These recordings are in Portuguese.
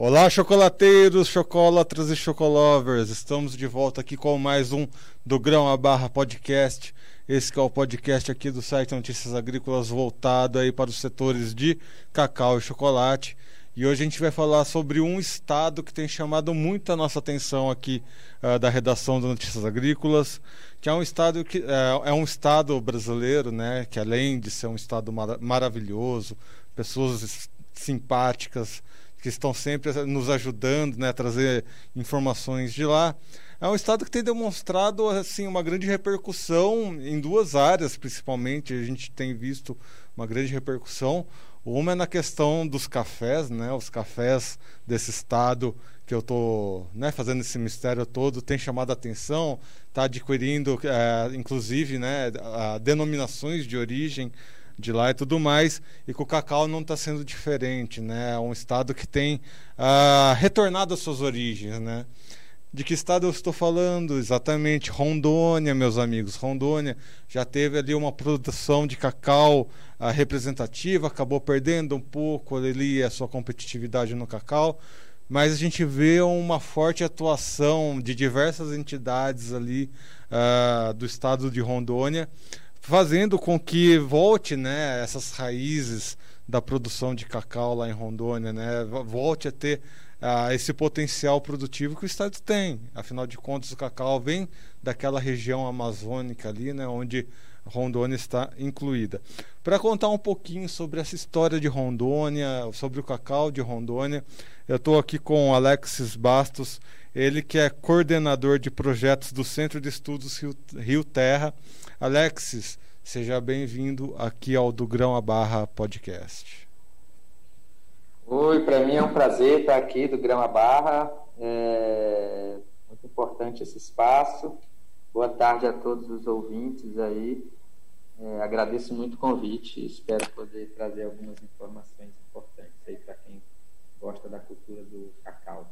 Olá, chocolateiros, chocolatras e chocolovers. Estamos de volta aqui com mais um do Grão a Barra Podcast. Esse é o podcast aqui do site Notícias Agrícolas voltado aí para os setores de cacau e chocolate. E hoje a gente vai falar sobre um estado que tem chamado muito a nossa atenção aqui uh, da redação do Notícias Agrícolas, que é um estado que uh, é um estado brasileiro, né, que além de ser um estado mar maravilhoso, pessoas simpáticas, que estão sempre nos ajudando né, a trazer informações de lá. É um estado que tem demonstrado assim uma grande repercussão em duas áreas, principalmente. A gente tem visto uma grande repercussão. Uma é na questão dos cafés, né? Os cafés desse estado que eu estou né, fazendo esse mistério todo tem chamado a atenção, está adquirindo, é, inclusive, né, a, denominações de origem de lá e tudo mais, e que o cacau não está sendo diferente, né? É um estado que tem uh, retornado às suas origens, né? De que estado eu estou falando? Exatamente, Rondônia, meus amigos. Rondônia já teve ali uma produção de cacau uh, representativa, acabou perdendo um pouco ali a sua competitividade no cacau, mas a gente vê uma forte atuação de diversas entidades ali uh, do estado de Rondônia fazendo com que volte né, essas raízes da produção de cacau lá em Rondônia, né, volte a ter esse potencial produtivo que o estado tem. Afinal de contas, o cacau vem daquela região amazônica ali, né, onde Rondônia está incluída. Para contar um pouquinho sobre essa história de Rondônia, sobre o cacau de Rondônia, eu estou aqui com Alexis Bastos, ele que é coordenador de projetos do Centro de Estudos Rio, Rio Terra. Alexis, seja bem-vindo aqui ao do Grão a Barra Podcast. Oi, para mim é um prazer estar aqui do Grão a Barra. É muito importante esse espaço. Boa tarde a todos os ouvintes aí. É, agradeço muito o convite e espero poder trazer algumas informações importantes aí para quem gosta da cultura do cacau.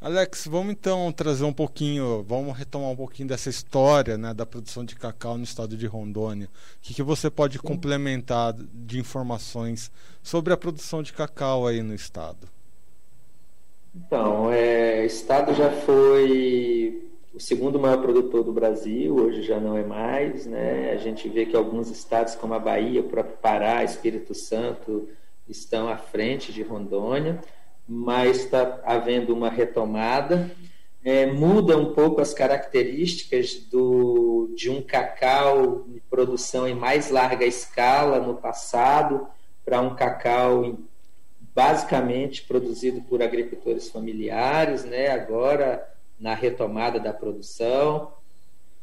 Alex, vamos então trazer um pouquinho, vamos retomar um pouquinho dessa história né, da produção de cacau no estado de Rondônia. O que, que você pode Sim. complementar de informações sobre a produção de cacau aí no estado? Então, é, o estado já foi o segundo maior produtor do Brasil, hoje já não é mais. Né? A gente vê que alguns estados, como a Bahia, o próprio Pará, Espírito Santo, estão à frente de Rondônia mas está havendo uma retomada. É, muda um pouco as características do, de um cacau de produção em mais larga escala no passado para um cacau basicamente produzido por agricultores familiares, né? agora na retomada da produção,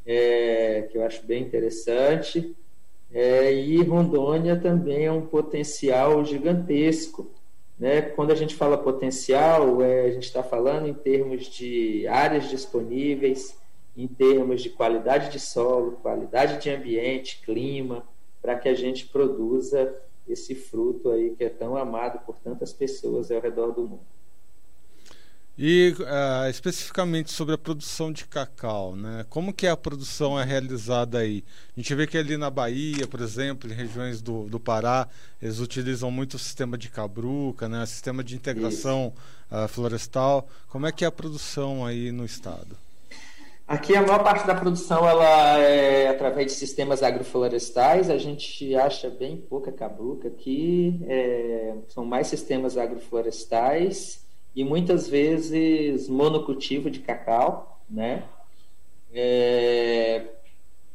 é, que eu acho bem interessante. É, e Rondônia também é um potencial gigantesco né? Quando a gente fala potencial, é, a gente está falando em termos de áreas disponíveis, em termos de qualidade de solo, qualidade de ambiente, clima, para que a gente produza esse fruto aí que é tão amado por tantas pessoas ao redor do mundo. E uh, especificamente sobre a produção de cacau, né? Como que a produção é realizada aí? A gente vê que ali na Bahia, por exemplo, em regiões do, do Pará, eles utilizam muito o sistema de cabruca, né? Sistema de integração uh, florestal. Como é que é a produção aí no estado? Aqui a maior parte da produção ela é através de sistemas agroflorestais. A gente acha bem pouca cabruca aqui. É, são mais sistemas agroflorestais e muitas vezes monocultivo de cacau, né? É,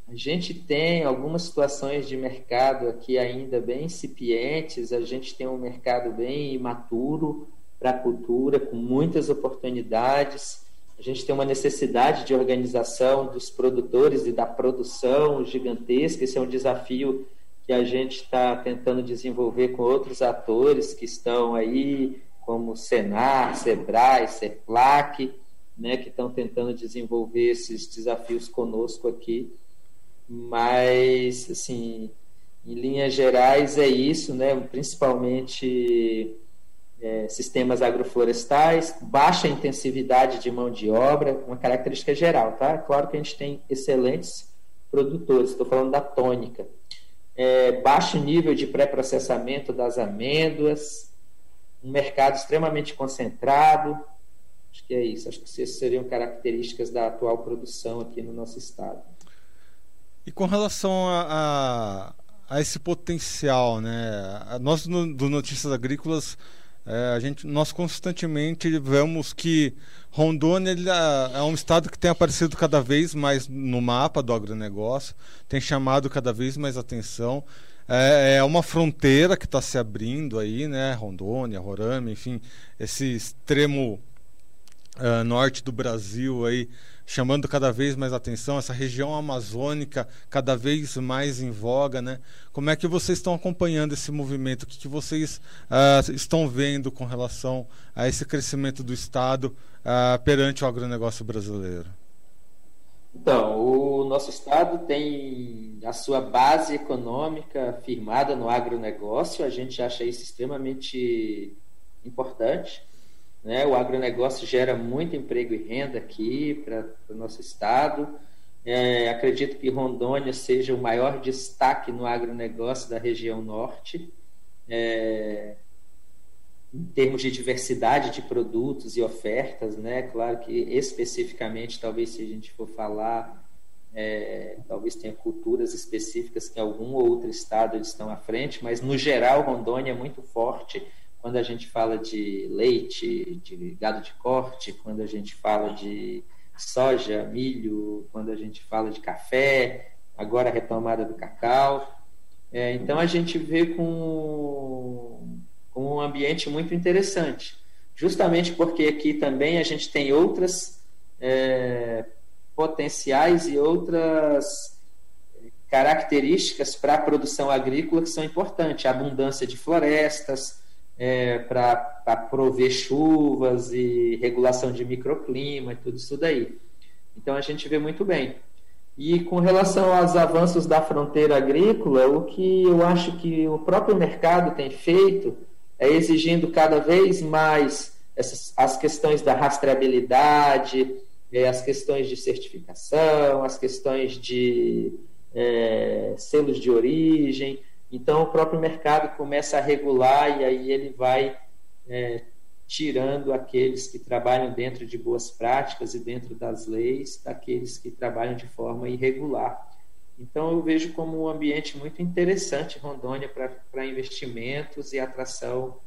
a gente tem algumas situações de mercado aqui ainda bem incipientes, a gente tem um mercado bem imaturo para a cultura, com muitas oportunidades. A gente tem uma necessidade de organização dos produtores e da produção gigantesca. Esse é um desafio que a gente está tentando desenvolver com outros atores que estão aí como Senar, Sebrae, Seplac, né, que estão tentando desenvolver esses desafios conosco aqui. Mas, assim, em linhas gerais é isso, né, principalmente é, sistemas agroflorestais, baixa intensividade de mão de obra, uma característica geral, tá? Claro que a gente tem excelentes produtores, estou falando da tônica. É, baixo nível de pré-processamento das amêndoas, um mercado extremamente concentrado. Acho que é isso. Acho que essas seriam características da atual produção aqui no nosso estado. E com relação a, a, a esse potencial, né? Nós no, do Notícias Agrícolas é, a gente, nós constantemente vemos que Rondônia ele, é, é um estado que tem aparecido cada vez mais no mapa do agronegócio, tem chamado cada vez mais atenção. É, é uma fronteira que está se abrindo aí, né? Rondônia, Roraima, enfim, esse extremo uh, norte do Brasil aí chamando cada vez mais atenção, essa região amazônica cada vez mais em voga, né? Como é que vocês estão acompanhando esse movimento? O que, que vocês uh, estão vendo com relação a esse crescimento do Estado uh, perante o agronegócio brasileiro? Então, o nosso Estado tem a sua base econômica firmada no agronegócio, a gente acha isso extremamente importante. Né? O agronegócio gera muito emprego e renda aqui para o nosso estado. É, acredito que Rondônia seja o maior destaque no agronegócio da região norte, é, em termos de diversidade de produtos e ofertas. Né? Claro que especificamente, talvez se a gente for falar, é, talvez tenha culturas específicas que algum outro estado eles estão à frente, mas no geral Rondônia é muito forte quando a gente fala de leite, de gado de corte, quando a gente fala de soja, milho, quando a gente fala de café, agora a retomada do cacau. É, então a gente vê com, com um ambiente muito interessante, justamente porque aqui também a gente tem outras é, potenciais e outras características para a produção agrícola que são importantes, a abundância de florestas, é, para prover chuvas e regulação de microclima e tudo isso daí. Então a gente vê muito bem. E com relação aos avanços da fronteira agrícola, o que eu acho que o próprio mercado tem feito é exigindo cada vez mais essas, as questões da rastreabilidade, é, as questões de certificação, as questões de é, selos de origem. Então, o próprio mercado começa a regular e aí ele vai é, tirando aqueles que trabalham dentro de boas práticas e dentro das leis, daqueles que trabalham de forma irregular. Então, eu vejo como um ambiente muito interessante Rondônia para investimentos e atração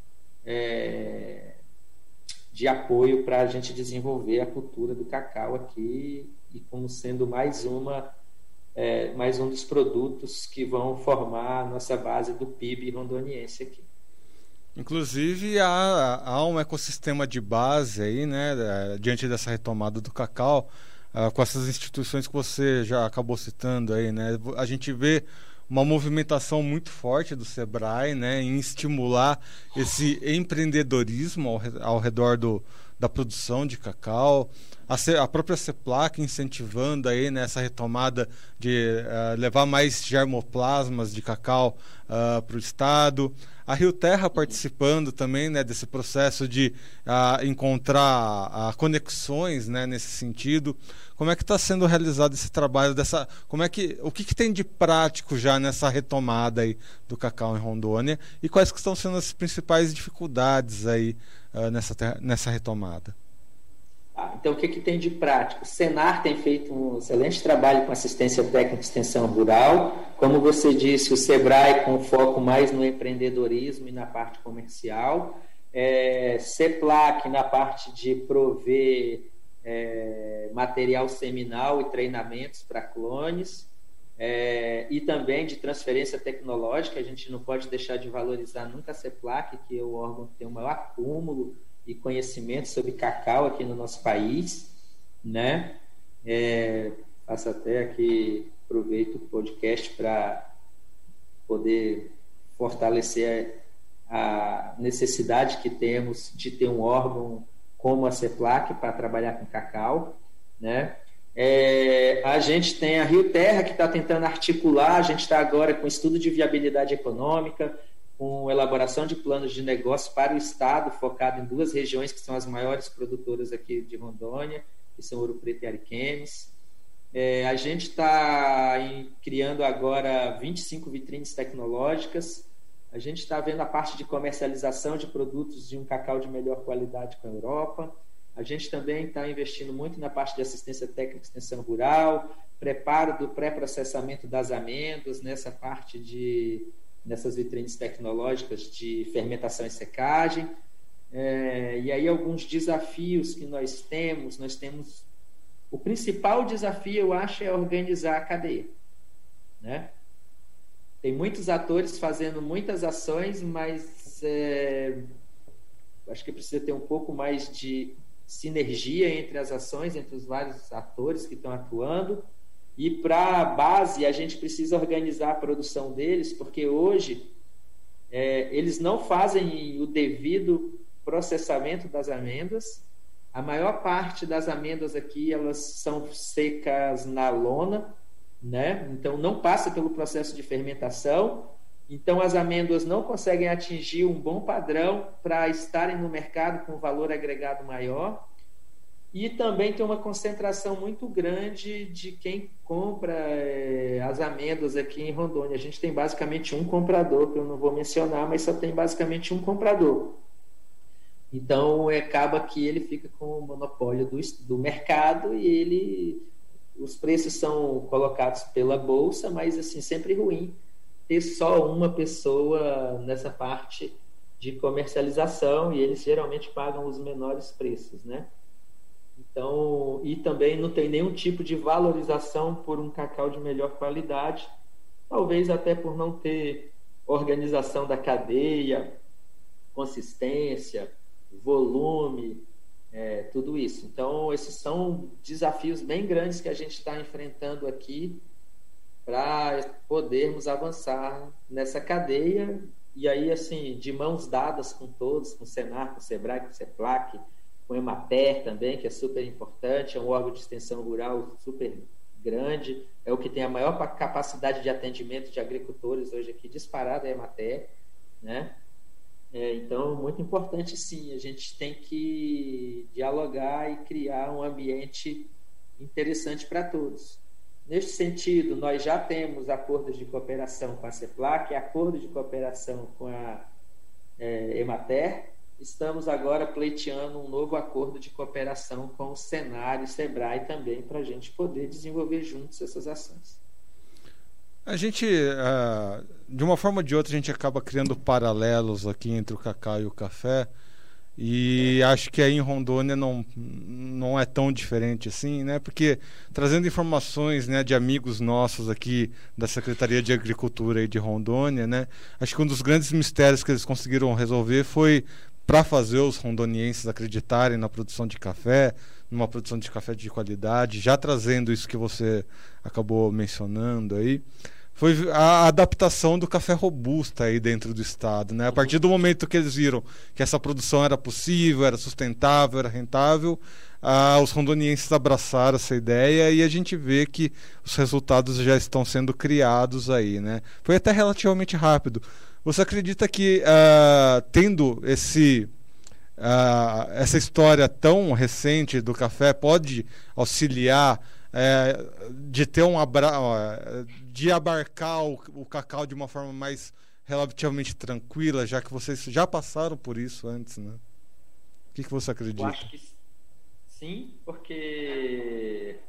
é, de apoio para a gente desenvolver a cultura do cacau aqui e como sendo mais uma é, mais um dos produtos que vão formar a nossa base do PIB rondoniense aqui. Inclusive há, há um ecossistema de base aí, né, diante dessa retomada do cacau, uh, com essas instituições que você já acabou citando aí, né, a gente vê uma movimentação muito forte do Sebrae, né, em estimular esse empreendedorismo ao, ao redor do, da produção de cacau, a, a própria CEPLAC incentivando aí nessa retomada de uh, levar mais germoplasmas de cacau uh, para o estado. A Rio Terra participando também né, desse processo de uh, encontrar uh, conexões né, nesse sentido. Como é que está sendo realizado esse trabalho dessa? Como é que o que, que, tem de prático já nessa retomada aí do cacau em Rondônia e quais que estão sendo as principais dificuldades aí uh, nessa nessa retomada? Ah, então, o que, que tem de prático? O Senar tem feito um excelente trabalho com assistência técnica e extensão rural. Como você disse, o SEBRAE com foco mais no empreendedorismo e na parte comercial. É, CEPLAC na parte de prover é, material seminal e treinamentos para clones. É, e também de transferência tecnológica. A gente não pode deixar de valorizar nunca a CEPLAC, que é o órgão que tem o maior acúmulo e conhecimento sobre cacau aqui no nosso país, né? É, faço até aqui, aproveito o podcast para poder fortalecer a necessidade que temos de ter um órgão como a CEPLAC para trabalhar com cacau, né? É, a gente tem a Rio Terra que está tentando articular, a gente está agora com estudo de viabilidade econômica, com elaboração de planos de negócio para o Estado, focado em duas regiões que são as maiores produtoras aqui de Rondônia, que são Ouro Preto e Ariquemes. É, a gente está criando agora 25 vitrines tecnológicas A gente está vendo a parte de comercialização de produtos de um cacau de melhor qualidade com a Europa. A gente também está investindo muito na parte de assistência técnica e extensão rural, preparo do pré-processamento das amêndoas, nessa parte de nessas vitrines tecnológicas de fermentação e secagem. É, e aí alguns desafios que nós temos, nós temos o principal desafio, eu acho, é organizar a cadeia, né? Tem muitos atores fazendo muitas ações, mas é, acho que precisa ter um pouco mais de sinergia entre as ações, entre os vários atores que estão atuando. E para a base, a gente precisa organizar a produção deles, porque hoje é, eles não fazem o devido processamento das amêndoas. A maior parte das amêndoas aqui elas são secas na lona, né? Então não passa pelo processo de fermentação. Então as amêndoas não conseguem atingir um bom padrão para estarem no mercado com valor agregado maior. E também tem uma concentração muito grande de quem compra é, as amêndoas aqui em Rondônia. A gente tem basicamente um comprador, que eu não vou mencionar, mas só tem basicamente um comprador. Então acaba que ele fica com o monopólio do, do mercado e ele os preços são colocados pela bolsa, mas assim sempre ruim ter só uma pessoa nessa parte de comercialização e eles geralmente pagam os menores preços, né? Então, e também não tem nenhum tipo de valorização por um cacau de melhor qualidade, talvez até por não ter organização da cadeia, consistência, volume, é, tudo isso. Então, esses são desafios bem grandes que a gente está enfrentando aqui para podermos avançar nessa cadeia e aí, assim, de mãos dadas com todos, com o Senar, com o Sebrae, com o Seplac, o Emater também, que é super importante, é um órgão de extensão rural super grande, é o que tem a maior capacidade de atendimento de agricultores hoje aqui, disparado é a Emater, né? É, então, muito importante sim, a gente tem que dialogar e criar um ambiente interessante para todos. Neste sentido, nós já temos acordos de cooperação com a CEPLAC, acordo de cooperação com a é, Emater. Estamos agora pleiteando um novo acordo de cooperação com o Senar e Sebrae também, para a gente poder desenvolver juntos essas ações. A gente, uh, de uma forma ou de outra, a gente acaba criando paralelos aqui entre o cacau e o café. E acho que aí em Rondônia não, não é tão diferente assim, né? Porque trazendo informações né, de amigos nossos aqui da Secretaria de Agricultura e de Rondônia, né? Acho que um dos grandes mistérios que eles conseguiram resolver foi para fazer os rondonienses acreditarem na produção de café, numa produção de café de qualidade, já trazendo isso que você acabou mencionando aí foi a adaptação do café robusta aí dentro do estado, né? A partir do momento que eles viram que essa produção era possível, era sustentável, era rentável, ah, os rondonienses abraçaram essa ideia e a gente vê que os resultados já estão sendo criados aí, né? Foi até relativamente rápido. Você acredita que ah, tendo esse ah, essa história tão recente do café pode auxiliar é, de ter um abra de abarcar o, o cacau de uma forma mais relativamente tranquila, já que vocês já passaram por isso antes, né? O que, que você acredita? Eu acho que sim, porque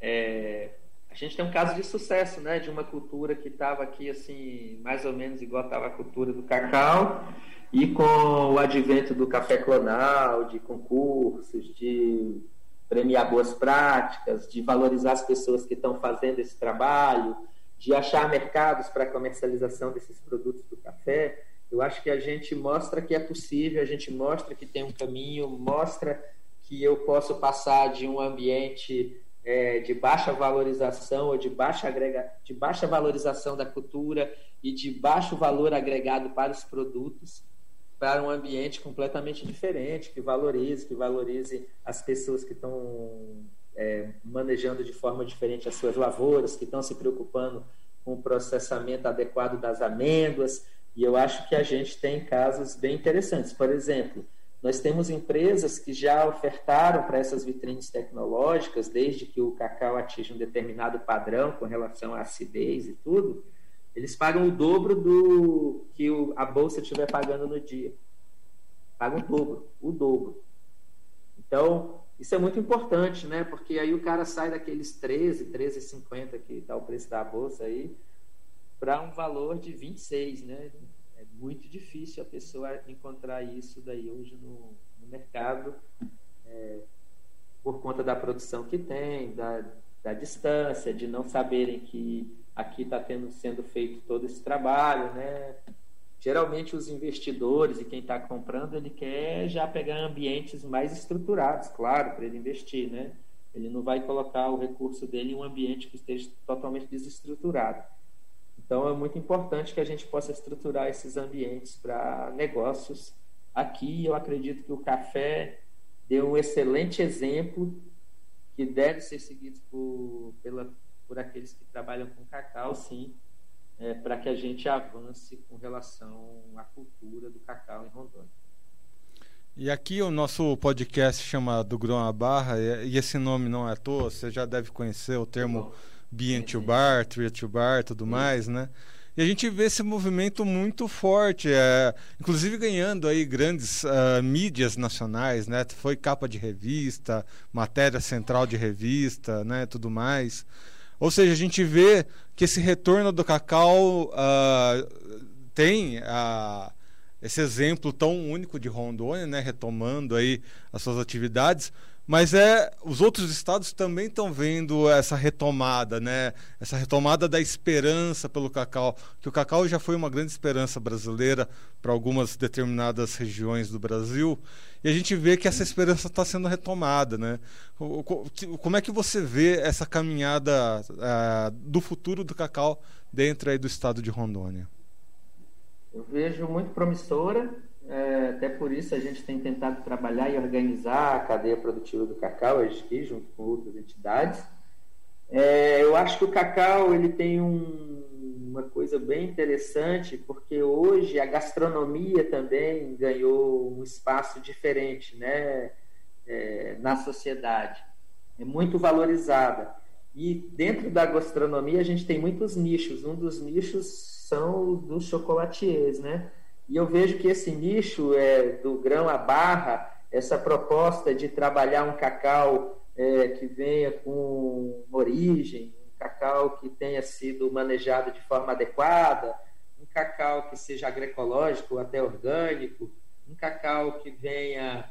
é, a gente tem um caso de sucesso, né? De uma cultura que estava aqui, assim, mais ou menos igual estava a cultura do cacau, e com o advento do café clonal, de concursos, de premiar boas práticas, de valorizar as pessoas que estão fazendo esse trabalho, de achar mercados para a comercialização desses produtos do café, eu acho que a gente mostra que é possível, a gente mostra que tem um caminho, mostra que eu posso passar de um ambiente é, de baixa valorização ou de baixa, agrega, de baixa valorização da cultura e de baixo valor agregado para os produtos para um ambiente completamente diferente, que valorize, que valorize as pessoas que estão é, manejando de forma diferente as suas lavouras, que estão se preocupando com o processamento adequado das amêndoas. E eu acho que a gente tem casos bem interessantes. Por exemplo, nós temos empresas que já ofertaram para essas vitrines tecnológicas, desde que o cacau atinge um determinado padrão com relação à acidez e tudo, eles pagam o dobro do que o, a bolsa estiver pagando no dia. Paga o dobro, o dobro. Então, isso é muito importante, né? Porque aí o cara sai daqueles 13, 13,50 que está o preço da bolsa aí, para um valor de 26, né? Muito difícil a pessoa encontrar isso daí hoje no, no mercado, é, por conta da produção que tem, da, da distância, de não saberem que aqui está sendo feito todo esse trabalho, né? Geralmente os investidores e quem está comprando, ele quer já pegar ambientes mais estruturados, claro, para ele investir, né? Ele não vai colocar o recurso dele em um ambiente que esteja totalmente desestruturado. Então é muito importante que a gente possa estruturar esses ambientes para negócios. Aqui eu acredito que o café deu um excelente exemplo que deve ser seguido por, pela, por aqueles que trabalham com cacau, sim, é, para que a gente avance com relação à cultura do cacau em Rondônia. E aqui o nosso podcast chama do Grão à Barra, e esse nome não é à toa, você já deve conhecer o termo Bean to Bar, Tria to Bar, tudo mais, né? E a gente vê esse movimento muito forte, é, inclusive ganhando aí grandes uh, mídias nacionais, né? Foi capa de revista, matéria central de revista, né? Tudo mais. Ou seja, a gente vê que esse retorno do cacau uh, tem uh, esse exemplo tão único de Rondônia, né, retomando aí as suas atividades, mas é os outros estados também estão vendo essa retomada, né? Essa retomada da esperança pelo cacau, que o cacau já foi uma grande esperança brasileira para algumas determinadas regiões do Brasil, e a gente vê que essa esperança está sendo retomada, né? Como é que você vê essa caminhada uh, do futuro do cacau dentro aí do estado de Rondônia? Eu vejo muito promissora é, até por isso a gente tem tentado trabalhar e organizar a cadeia produtiva do cacau aqui, junto com outras entidades. É, eu acho que o cacau ele tem um, uma coisa bem interessante, porque hoje a gastronomia também ganhou um espaço diferente né, é, na sociedade. É muito valorizada. E dentro da gastronomia a gente tem muitos nichos. Um dos nichos são os dos chocolatiers, né? E eu vejo que esse nicho é, do grão à barra, essa proposta de trabalhar um cacau é, que venha com origem, um cacau que tenha sido manejado de forma adequada, um cacau que seja agroecológico até orgânico, um cacau que venha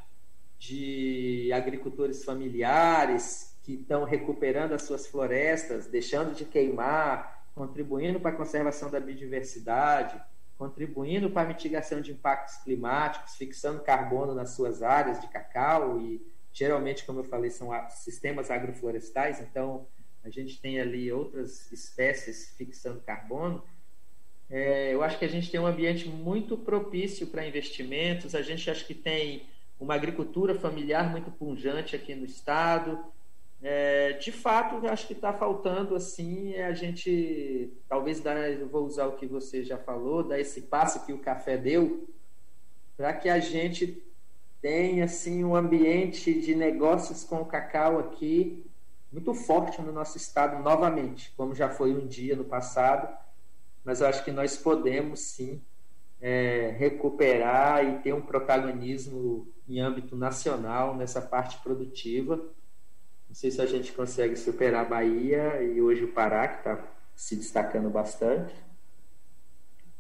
de agricultores familiares que estão recuperando as suas florestas, deixando de queimar, contribuindo para a conservação da biodiversidade contribuindo para a mitigação de impactos climáticos, fixando carbono nas suas áreas de cacau e geralmente, como eu falei, são sistemas agroflorestais, então a gente tem ali outras espécies fixando carbono. É, eu acho que a gente tem um ambiente muito propício para investimentos, a gente acha que tem uma agricultura familiar muito punjante aqui no estado, é, de fato, acho que está faltando assim é a gente talvez dar, vou usar o que você já falou, dar esse passo que o café deu, para que a gente tenha assim um ambiente de negócios com o cacau aqui muito forte no nosso estado novamente, como já foi um dia no passado, mas eu acho que nós podemos sim é, recuperar e ter um protagonismo em âmbito nacional nessa parte produtiva não sei se a gente consegue superar a Bahia e hoje o Pará, que está se destacando bastante.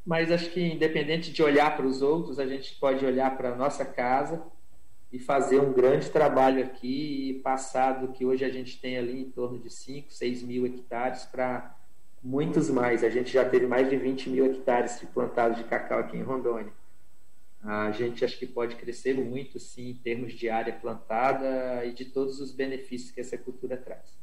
Mas acho que, independente de olhar para os outros, a gente pode olhar para a nossa casa e fazer um grande trabalho aqui e passar do que hoje a gente tem ali em torno de 5, 6 mil hectares para muitos mais. A gente já teve mais de 20 mil hectares plantados de cacau aqui em Rondônia a gente acho que pode crescer muito, sim, em termos de área plantada e de todos os benefícios que essa cultura traz.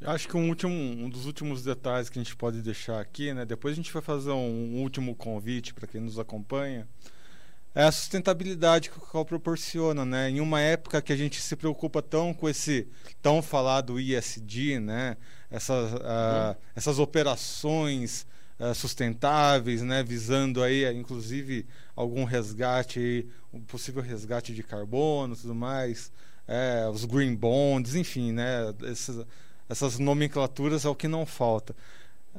Eu acho que um, último, um dos últimos detalhes que a gente pode deixar aqui, né? Depois a gente vai fazer um, um último convite para quem nos acompanha. É a sustentabilidade que o cacau proporciona, né? Em uma época que a gente se preocupa tão com esse tão falado ISD, né? Essas, uh, essas operações uh, sustentáveis, né, visando aí, inclusive, algum resgate, um possível resgate de carbono tudo mais, é, os green bonds, enfim, né, essas, essas nomenclaturas é o que não falta.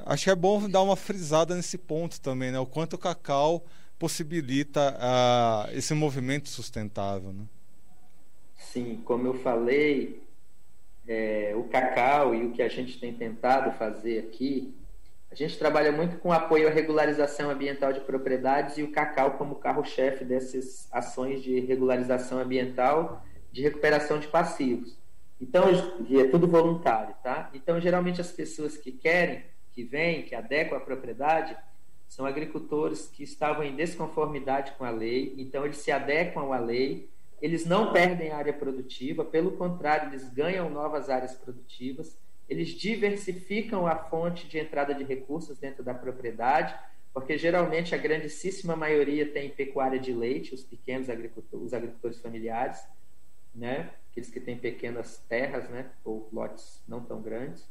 Acho que é bom dar uma frisada nesse ponto também, né? O quanto o cacau possibilita uh, esse movimento sustentável, né? Sim, como eu falei, é, o cacau e o que a gente tem tentado fazer aqui, a gente trabalha muito com apoio à regularização ambiental de propriedades e o cacau como carro-chefe dessas ações de regularização ambiental de recuperação de passivos. Então, é tudo voluntário, tá? Então, geralmente as pessoas que querem, que vêm, que adequam a propriedade, são agricultores que estavam em desconformidade com a lei, então eles se adequam à lei, eles não perdem área produtiva, pelo contrário, eles ganham novas áreas produtivas, eles diversificam a fonte de entrada de recursos dentro da propriedade, porque geralmente a grandíssima maioria tem pecuária de leite, os pequenos agricultores, os agricultores familiares, né? aqueles que têm pequenas terras, né? ou lotes não tão grandes.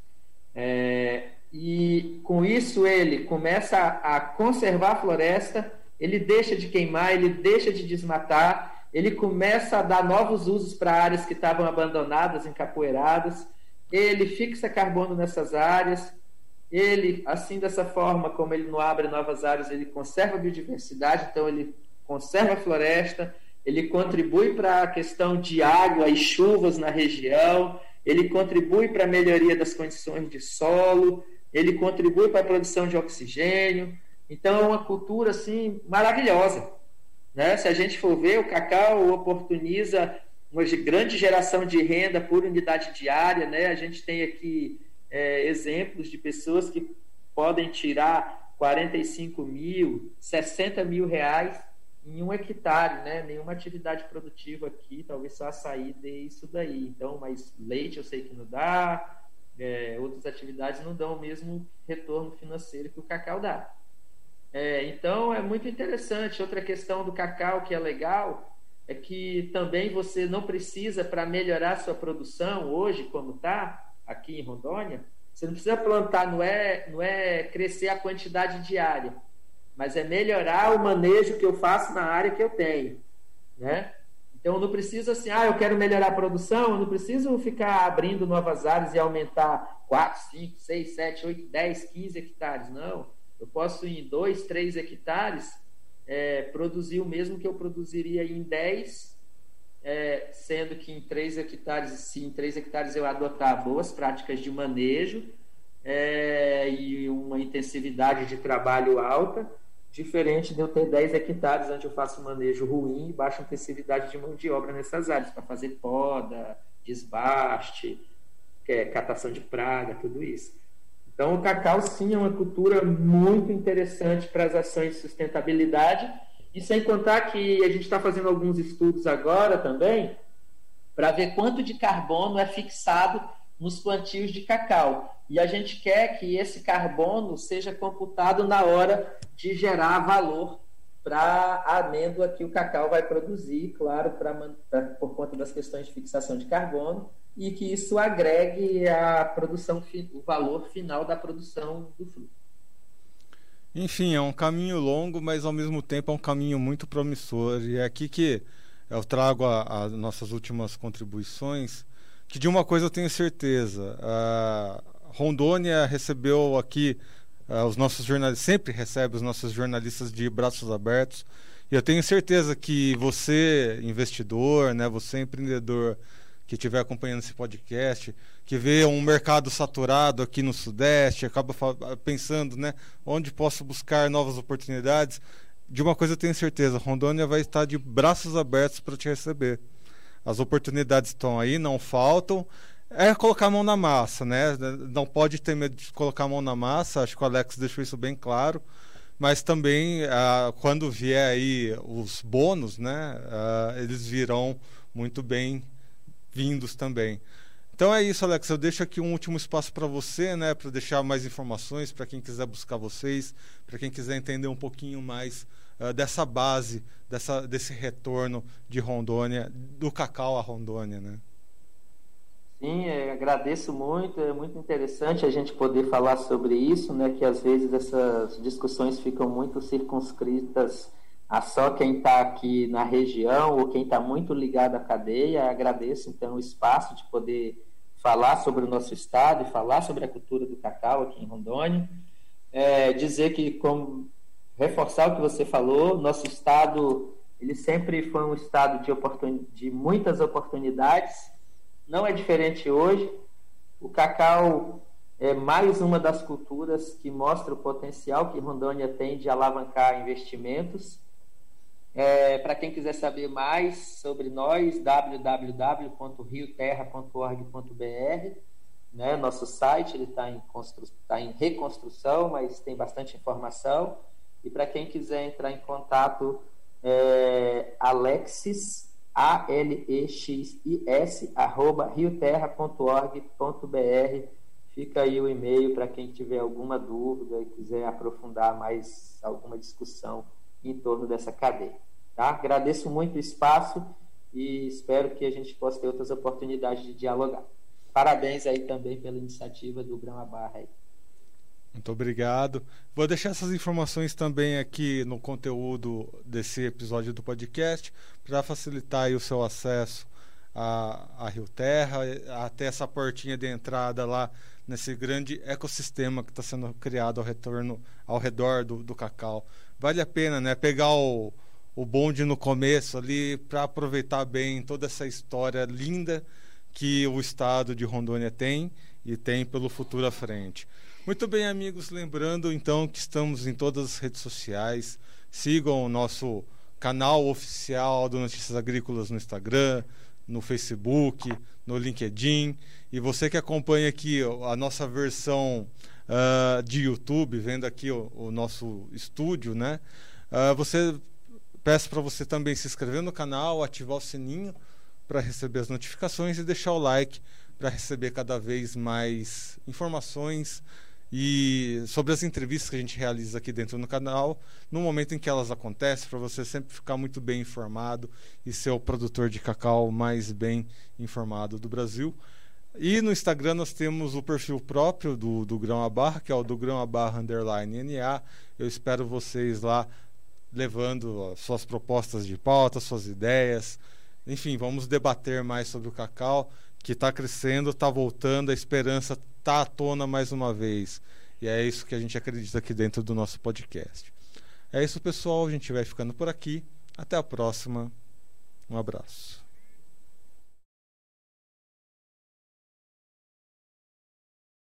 É, e com isso ele começa a, a conservar a floresta, ele deixa de queimar, ele deixa de desmatar, ele começa a dar novos usos para áreas que estavam abandonadas, encapoeiradas, ele fixa carbono nessas áreas, ele, assim dessa forma, como ele não abre novas áreas, ele conserva a biodiversidade, então ele conserva a floresta, ele contribui para a questão de água e chuvas na região, ele contribui para a melhoria das condições de solo, ele contribui para a produção de oxigênio. Então, é uma cultura assim maravilhosa. Né? Se a gente for ver, o cacau oportuniza uma grande geração de renda por unidade diária. Né? A gente tem aqui é, exemplos de pessoas que podem tirar 45 mil, 60 mil reais em um hectare, né? Nenhuma atividade produtiva aqui, talvez só açaí dê isso daí. Então, mas leite eu sei que não dá, é, outras atividades não dão o mesmo retorno financeiro que o cacau dá. É, então, é muito interessante. Outra questão do cacau que é legal é que também você não precisa, para melhorar sua produção hoje, como está aqui em Rondônia, você não precisa plantar, não é, não é crescer a quantidade diária mas é melhorar o manejo que eu faço na área que eu tenho, né? Então não preciso assim, ah, eu quero melhorar a produção, eu não preciso ficar abrindo novas áreas e aumentar 4, 5, 6, 7, 8, 10, 15 hectares. Não. Eu posso em 2, 3 hectares é, produzir o mesmo que eu produziria em 10, é, sendo que em 3 hectares, se em 3 hectares eu adotar boas práticas de manejo é, e uma intensividade de trabalho alta, Diferente de eu ter 10 hectares onde eu faço manejo ruim e baixa intensividade de mão de obra nessas áreas, para fazer poda, desbaste, é, catação de praga, tudo isso. Então, o cacau, sim, é uma cultura muito interessante para as ações de sustentabilidade. E sem contar que a gente está fazendo alguns estudos agora também para ver quanto de carbono é fixado nos plantios de cacau. E a gente quer que esse carbono seja computado na hora de gerar valor para a amêndoa que o cacau vai produzir, claro, pra, pra, por conta das questões de fixação de carbono, e que isso agregue a produção, o valor final da produção do fruto. Enfim, é um caminho longo, mas ao mesmo tempo é um caminho muito promissor. E é aqui que eu trago as nossas últimas contribuições que de uma coisa eu tenho certeza. A Rondônia recebeu aqui uh, os nossos jornalistas, sempre recebe os nossos jornalistas de braços abertos. E eu tenho certeza que você, investidor, né, você empreendedor que estiver acompanhando esse podcast, que vê um mercado saturado aqui no Sudeste, acaba pensando, né, onde posso buscar novas oportunidades. De uma coisa eu tenho certeza, Rondônia vai estar de braços abertos para te receber. As oportunidades estão aí, não faltam. É colocar a mão na massa, né? Não pode ter medo de colocar a mão na massa, acho que o Alex deixou isso bem claro. Mas também, ah, quando vier aí os bônus, né? Ah, eles virão muito bem vindos também. Então é isso, Alex. Eu deixo aqui um último espaço para você, né, para deixar mais informações para quem quiser buscar vocês, para quem quiser entender um pouquinho mais uh, dessa base, dessa, desse retorno de Rondônia, do cacau a Rondônia, né? Sim, é, agradeço muito, é muito interessante a gente poder falar sobre isso, né, que às vezes essas discussões ficam muito circunscritas a só quem está aqui na região ou quem está muito ligado à cadeia. Agradeço, então, o espaço de poder falar sobre o nosso estado e falar sobre a cultura do cacau aqui em Rondônia. é, dizer que, como reforçar o que você falou, nosso estado ele sempre foi um estado de, oportun... de muitas oportunidades, não é diferente hoje. O cacau é mais uma das culturas que mostra o potencial que Rondônia tem de alavancar investimentos. É, Para quem quiser saber mais sobre nós, www.rioterra.org.br. Né? Nosso site está em, constru... tá em reconstrução, mas tem bastante informação. E para quem quiser entrar em contato, é Alexis, A-L-E-X-I-S, arroba rioterra.org.br Fica aí o e-mail para quem tiver alguma dúvida e quiser aprofundar mais alguma discussão em torno dessa cadeia. Tá? Agradeço muito o espaço e espero que a gente possa ter outras oportunidades de dialogar. Parabéns aí também pela iniciativa do Grama Barra aí. Muito obrigado. Vou deixar essas informações também aqui no conteúdo desse episódio do podcast para facilitar o seu acesso a, a Rio Terra, até essa portinha de entrada lá nesse grande ecossistema que está sendo criado ao, retorno, ao redor do, do cacau. Vale a pena né, pegar o, o bonde no começo ali para aproveitar bem toda essa história linda que o estado de Rondônia tem e tem pelo futuro à frente. Muito bem, amigos, lembrando então que estamos em todas as redes sociais. Sigam o nosso canal oficial do Notícias Agrícolas no Instagram, no Facebook, no LinkedIn. E você que acompanha aqui a nossa versão uh, de YouTube, vendo aqui o, o nosso estúdio, né? Uh, você peço para você também se inscrever no canal, ativar o sininho para receber as notificações e deixar o like para receber cada vez mais informações e sobre as entrevistas que a gente realiza aqui dentro do canal, no momento em que elas acontecem, para você sempre ficar muito bem informado e ser o produtor de cacau mais bem informado do Brasil. E no Instagram nós temos o perfil próprio do, do Grão a Barra, que é o do Grão a Barra Underline NA. Eu espero vocês lá levando suas propostas de pauta, suas ideias. Enfim, vamos debater mais sobre o cacau, que está crescendo, está voltando, a esperança está à tona mais uma vez. E é isso que a gente acredita aqui dentro do nosso podcast. É isso, pessoal. A gente vai ficando por aqui. Até a próxima. Um abraço.